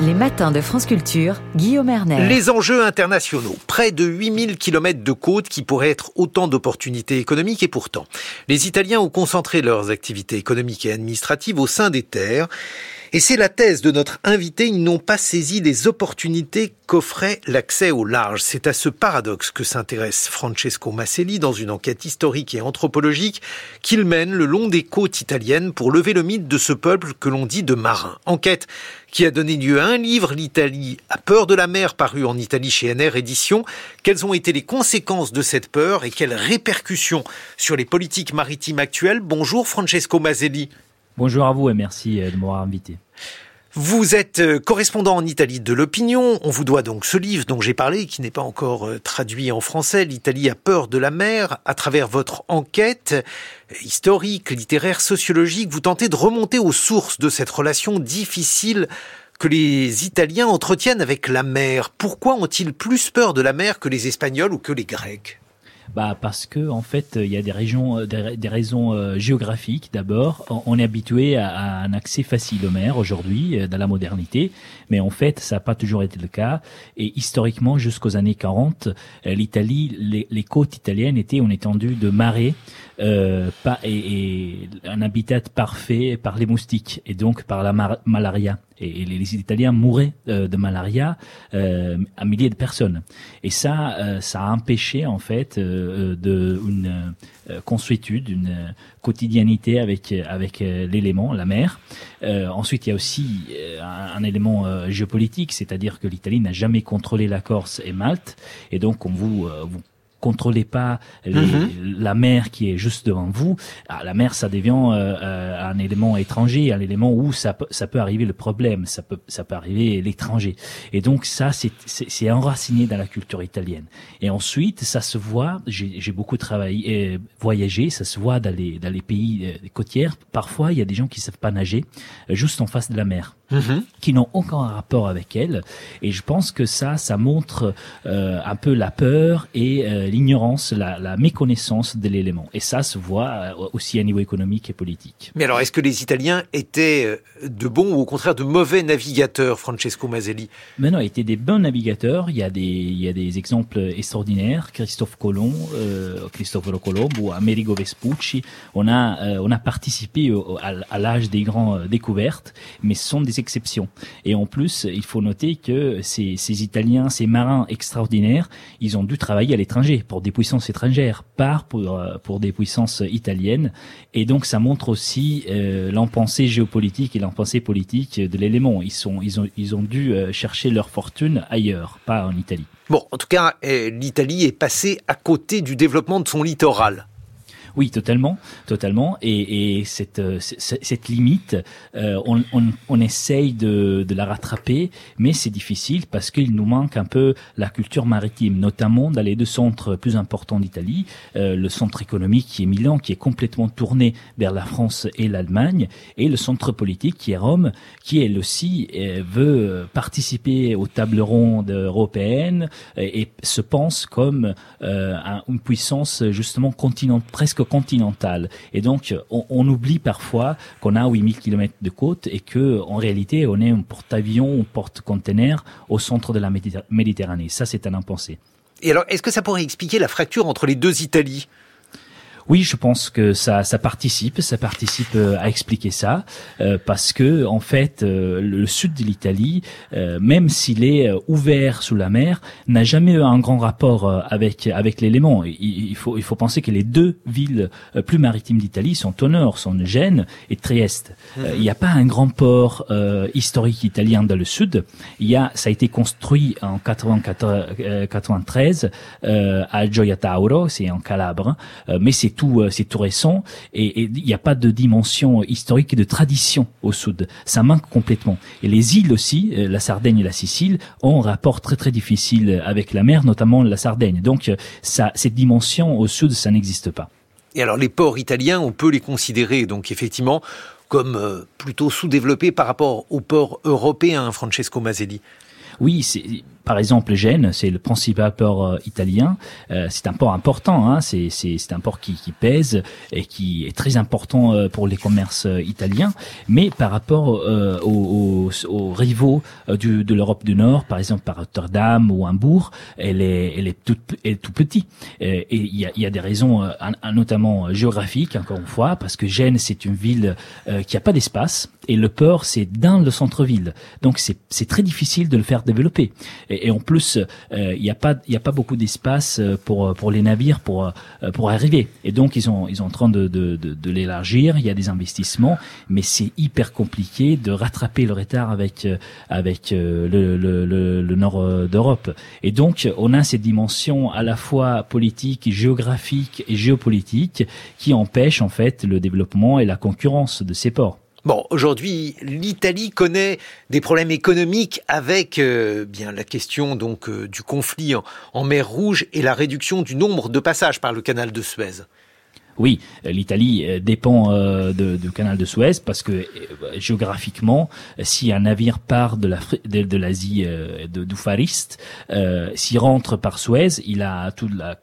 Les matins de France Culture, Guillaume Erner. Les enjeux internationaux. Près de 8000 km de côtes qui pourraient être autant d'opportunités économiques et pourtant, les Italiens ont concentré leurs activités économiques et administratives au sein des terres. Et c'est la thèse de notre invité, ils n'ont pas saisi les opportunités qu'offrait l'accès au large. C'est à ce paradoxe que s'intéresse Francesco Masselli dans une enquête historique et anthropologique qu'il mène le long des côtes italiennes pour lever le mythe de ce peuple que l'on dit de marins. Enquête qui a donné lieu à un livre, L'Italie a peur de la mer, paru en Italie chez NR Édition. Quelles ont été les conséquences de cette peur et quelles répercussions sur les politiques maritimes actuelles? Bonjour Francesco Maselli. Bonjour à vous et merci euh, de m'avoir invité. Vous êtes euh, correspondant en Italie de l'opinion. On vous doit donc ce livre dont j'ai parlé, qui n'est pas encore euh, traduit en français. L'Italie a peur de la mer. À travers votre enquête historique, littéraire, sociologique, vous tentez de remonter aux sources de cette relation difficile que les Italiens entretiennent avec la mer. Pourquoi ont-ils plus peur de la mer que les Espagnols ou que les Grecs? Bah parce que en fait il y a des régions, euh, des, raisons euh, géographiques. D'abord, on est habitué à, un accès facile aux mers aujourd'hui euh, dans la modernité, mais en fait ça n'a pas toujours été le cas. Et historiquement, jusqu'aux années 40, l'Italie, les, les, côtes italiennes étaient en étendue de marais euh, pas, et, et, un habitat parfait par les moustiques et donc par la malaria. Et, les, Italiens mouraient euh, de malaria euh, à milliers de personnes. Et ça, euh, ça a empêché en fait de une consuétude, une quotidianité avec avec l'élément, la mer. ensuite, il y a aussi un, un élément géopolitique, c'est-à-dire que l'Italie n'a jamais contrôlé la Corse et Malte, et donc on vous vous contrôlez pas mhm. la mer qui est juste devant vous, ah, la mer ça devient euh, euh, un élément étranger, un élément où ça peut, ça peut arriver le problème, ça peut ça peut arriver l'étranger. Et donc ça c'est c'est enraciné dans la culture italienne. Et ensuite ça se voit, j'ai beaucoup travaillé, euh, voyagé, ça se voit dans les dans les pays côtières. Parfois il y a des gens qui savent pas nager, juste en face de la mer. Mhm. qui n'ont aucun rapport avec elle. Et je pense que ça, ça montre euh, un peu la peur et euh, l'ignorance, la, la, méconnaissance de l'élément. Et ça se voit euh, aussi à niveau économique et politique. Mais alors, est-ce que les Italiens étaient de bons ou au contraire de mauvais navigateurs, Francesco Maselli? Mais non, ils étaient des bons navigateurs. Il y a des, il y a des exemples extraordinaires. Christophe Colomb, euh, Cristoforo Colombo ou Amerigo Vespucci. On a, on a participé à, à l'âge des grandes découvertes, mais ce sont des exception. Et en plus, il faut noter que ces, ces Italiens, ces marins extraordinaires, ils ont dû travailler à l'étranger pour des puissances étrangères, pas pour, euh, pour des puissances italiennes. Et donc, ça montre aussi euh, l'empensée géopolitique et l'empensée politique de l'élément. Ils, sont, ils, ont, ils ont dû euh, chercher leur fortune ailleurs, pas en Italie. Bon, en tout cas, euh, l'Italie est passée à côté du développement de son littoral. Oui, totalement, totalement. Et, et cette, euh, cette limite, euh, on, on, on, essaye de, de la rattraper, mais c'est difficile parce qu'il nous manque un peu la culture maritime, notamment dans les deux centres plus importants d'Italie, euh, le centre économique qui est Milan, qui est complètement tourné vers la France et l'Allemagne, et le centre politique qui est Rome, qui elle aussi veut participer aux tables rondes européennes et, se pense comme une puissance justement continentale, presque continentale. Et donc, on, oublie parfois qu'on a 8000 km de côte et que, en réalité, on est un porte-avions, un porte-container au centre de la Méditerranée. Ça, c'est un impensé. Et alors, est-ce que ça pourrait expliquer la fracture entre les deux Italies? Oui, je pense que ça, ça participe, ça participe euh, à expliquer ça, euh, parce que en fait, euh, le sud de l'Italie, même s'il est ouvert sous la mer, n'a jamais eu un grand rapport avec avec l'élément. Il, faut il faut penser que les deux villes plus maritimes d'Italie sont au nord, sont Gênes et Trieste. Mhm. il n'y a pas un grand port historique italien dans le sud. Il y a, ça a été construit en 93 à Gioia Tauro, c'est en Calabre, mais c'est tout, euh, c'est tout récent et il n'y a pas de dimension historique et de tradition au sud. Ça manque complètement. Et les îles aussi, euh, la Sardaigne et la Sicile, ont un rapport très très difficile avec la mer, notamment la Sardaigne. Donc euh, ça, cette dimension au sud, ça n'existe pas. Et alors les ports italiens, on peut les considérer donc effectivement comme plutôt sous-développés par rapport aux ports européens, Francesco Maselli. Oui, c'est par exemple, Gênes, c'est le principal port euh, italien. Euh, c'est un port important. Hein, c'est un port qui, qui, pèse et qui est très important euh, pour les commerces italiens. Mais par rapport aux, aux, rivaux du, de l'Europe du Nord, par exemple par Rotterdam ou Hambourg, elle est, elle est, toute, elle est tout petit. Et il y a, y a, des raisons, notamment géographiques, encore une fois, parce que Gênes, c'est une ville qui a pas d'espace et le port, c'est dans le centre-ville. Donc c'est très difficile de le faire développer et, en plus euh, il n'y a pas y a pas beaucoup d'espace euh, pour euh, pour les navires pour pour arriver. Et donc ils ont ils sont en train de de, de, de l'élargir. Il y a des investissements. Mais c'est hyper compliqué de rattraper le retard avec avec le, le, le, le nord d'Europe. Et donc on a cette dimension à la fois politique géographique et géopolitique qui empêche en fait le développement et la concurrence de ces ports Bon, aujourd'hui, l'Italie connaît des problèmes économiques avec euh, bien la question donc euh, du conflit en mer Rouge et la réduction du nombre de passages par le canal de Suez. Oui, l'Italie euh, dépend euh, de, du canal de Suez parce que euh, géographiquement, si un navire part de l'Asie de, de l'Asie de, du Far East, s'il rentre par Suez, il a tout la,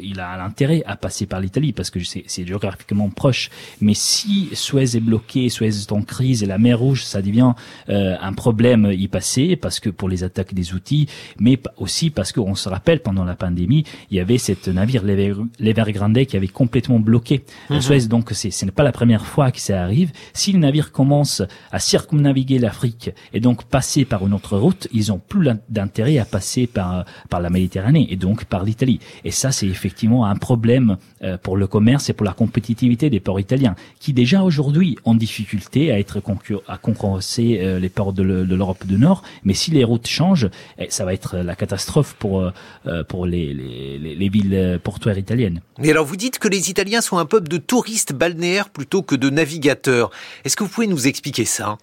il a l'intérêt à passer par l'Italie parce que c'est géographiquement proche. Mais si Suez est bloqué, Suez est en crise et la mer Rouge, ça devient un problème y passer parce que pour les attaques des outils, mais aussi parce qu'on se rappelle pendant la pandémie, il y avait cette navire l'Evergrande qui avait complètement bloqué. Mhm. Suez, donc, ce n'est pas la première fois que ça arrive. Si le navire commence à circumnaviguer l'Afrique et donc passer par une autre route, ils ont plus d'intérêt à passer par par la Méditerranée et donc par l'Italie. Et ça, c'est effectivement un problème euh, pour le commerce et pour la compétitivité des ports italiens, qui déjà aujourd'hui ont difficulté à être à concurrencer euh, les ports de l'Europe du Nord. Mais si les routes changent, eh, ça va être la catastrophe pour euh, pour les, les, les villes portuaires italiennes. Mais alors, vous dites que les Italiens sont un peuple de touristes balnéaires plutôt que de navigateurs. Est-ce que vous pouvez nous expliquer ça?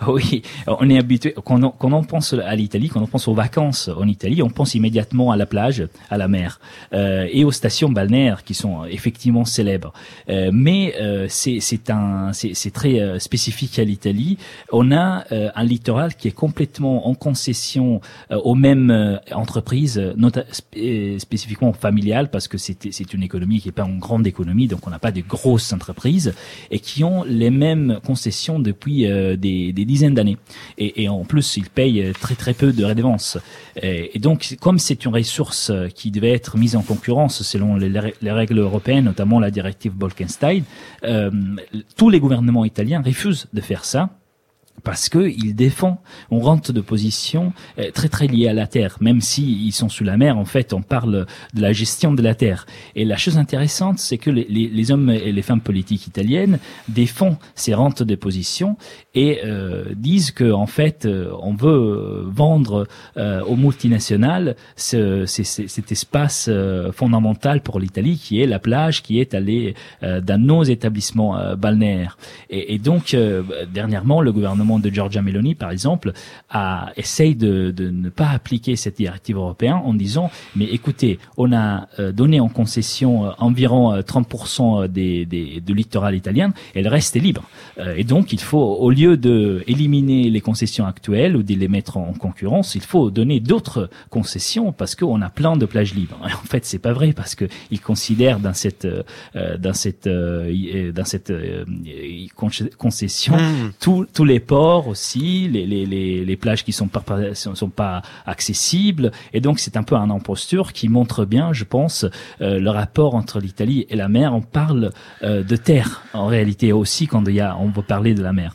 Oui, on est habitué. Quand on, quand on pense à l'Italie, quand on pense aux vacances en Italie, on pense immédiatement à la plage, à la mer euh, et aux stations balnéaires qui sont effectivement célèbres. Euh, mais euh, c'est un, c'est très euh, spécifique à l'Italie. On a euh, un littoral qui est complètement en concession euh, aux mêmes entreprises, spécifiquement familiales, parce que c'est une économie qui est pas une grande économie, donc on n'a pas de grosses entreprises et qui ont les mêmes concessions depuis des, des dizaines d'années. Et, en plus, ils payent très très peu de redevances. Et, donc, comme c'est une ressource qui devait être mise en concurrence selon les, les règles européennes, notamment la directive Bolkenstein, euh, tous les gouvernements italiens refusent de faire ça parce que il défend. On rentre de position euh, très très liée à la terre même si ils sont sous la mer en fait on parle de la gestion de la terre. Et la chose intéressante c'est que les, hommes et les femmes politiques italiennes défendent ces rentes de position et euh, disent que en fait euh, on veut vendre aux multinationales ce, cet espace fondamental pour l'Italie qui est la plage qui est allée dans nos établissements balnéaires. Et donc dernièrement le gouvernement de Giorgia Meloni, par exemple, a essayé de, de, ne pas appliquer cette directive européenne en disant mais écoutez, on a euh, donné en concession euh, environ 30% euh, des, des, de littoral italien et le reste est libre. et donc il faut, au lieu de éliminer les concessions actuelles ou de les mettre en concurrence, il faut donner d'autres concessions parce qu'on a plein de plages libres. Et en fait, c'est pas vrai parce que ils considèrent dans cette dans cette dans cette concession mmh. tous tous les ports aussi, les, les, les, plages qui sont sont pas accessibles. Et donc c'est un peu un imposture qui montre bien, je pense, euh, le rapport entre l'Italie et la mer. On parle euh, de terre en réalité aussi quand y a, on veut parler de la mer.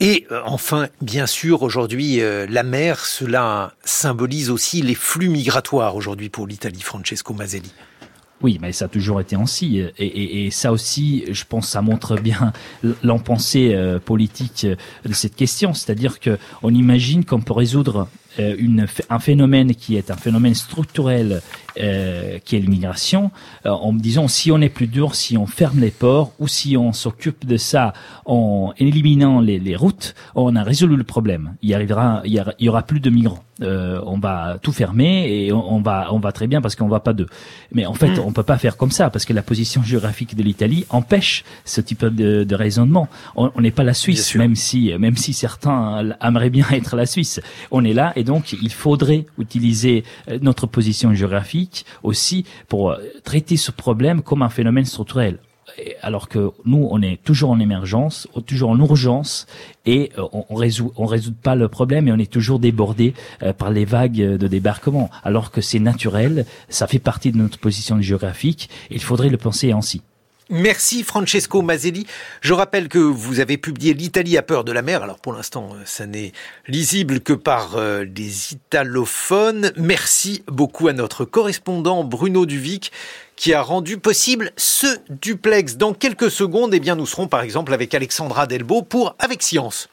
Et euh, enfin, bien sûr, aujourd'hui, la mer, cela symbolise aussi les flux migratoires aujourd'hui pour l'Italie, Francesco Maselli. Oui, mais ça a toujours été ainsi. Et, ça aussi, je pense, ça montre bien l'empensée euh, politique de cette question. C'est-à-dire que on imagine qu'on peut résoudre euh, un phénomène qui est un phénomène structurel euh, qui est l'immigration, euh, en me disant si on est plus dur, si on ferme les ports ou si on s'occupe de ça en éliminant les, les, routes, on a résolu le problème. Il y arrivera, il y, aura plus de migrants. Euh, on va tout fermer et on, va on va très bien parce qu'on va pas de. Mais en fait, mm. on peut pas faire comme ça parce que la position géographique de l'Italie empêche ce type de, de raisonnement. On n'est pas la Suisse, même si même si certains aimeraient bien être la Suisse. On est là et donc il faudrait utiliser euh, notre position géographique aussi pour euh, traiter ce problème comme un phénomène structurel alors que nous, on est toujours en émergence, toujours en urgence, et euh, on, on résout, on résout pas le problème, et on est toujours débordé euh, par les vagues de débarquement, alors que c'est naturel, ça fait partie de notre position géographique, et il faudrait le penser ainsi. Merci Francesco Mazzelli. Je rappelle que vous avez publié L'Italie a peur de la mer. Alors pour l'instant, euh, ça n'est lisible que par des italophones. Merci beaucoup à notre correspondant Bruno Duvic qui a rendu possible ce duplex. Dans quelques secondes, eh bien, nous serons par exemple avec Alexandra Delbo pour Avec Science.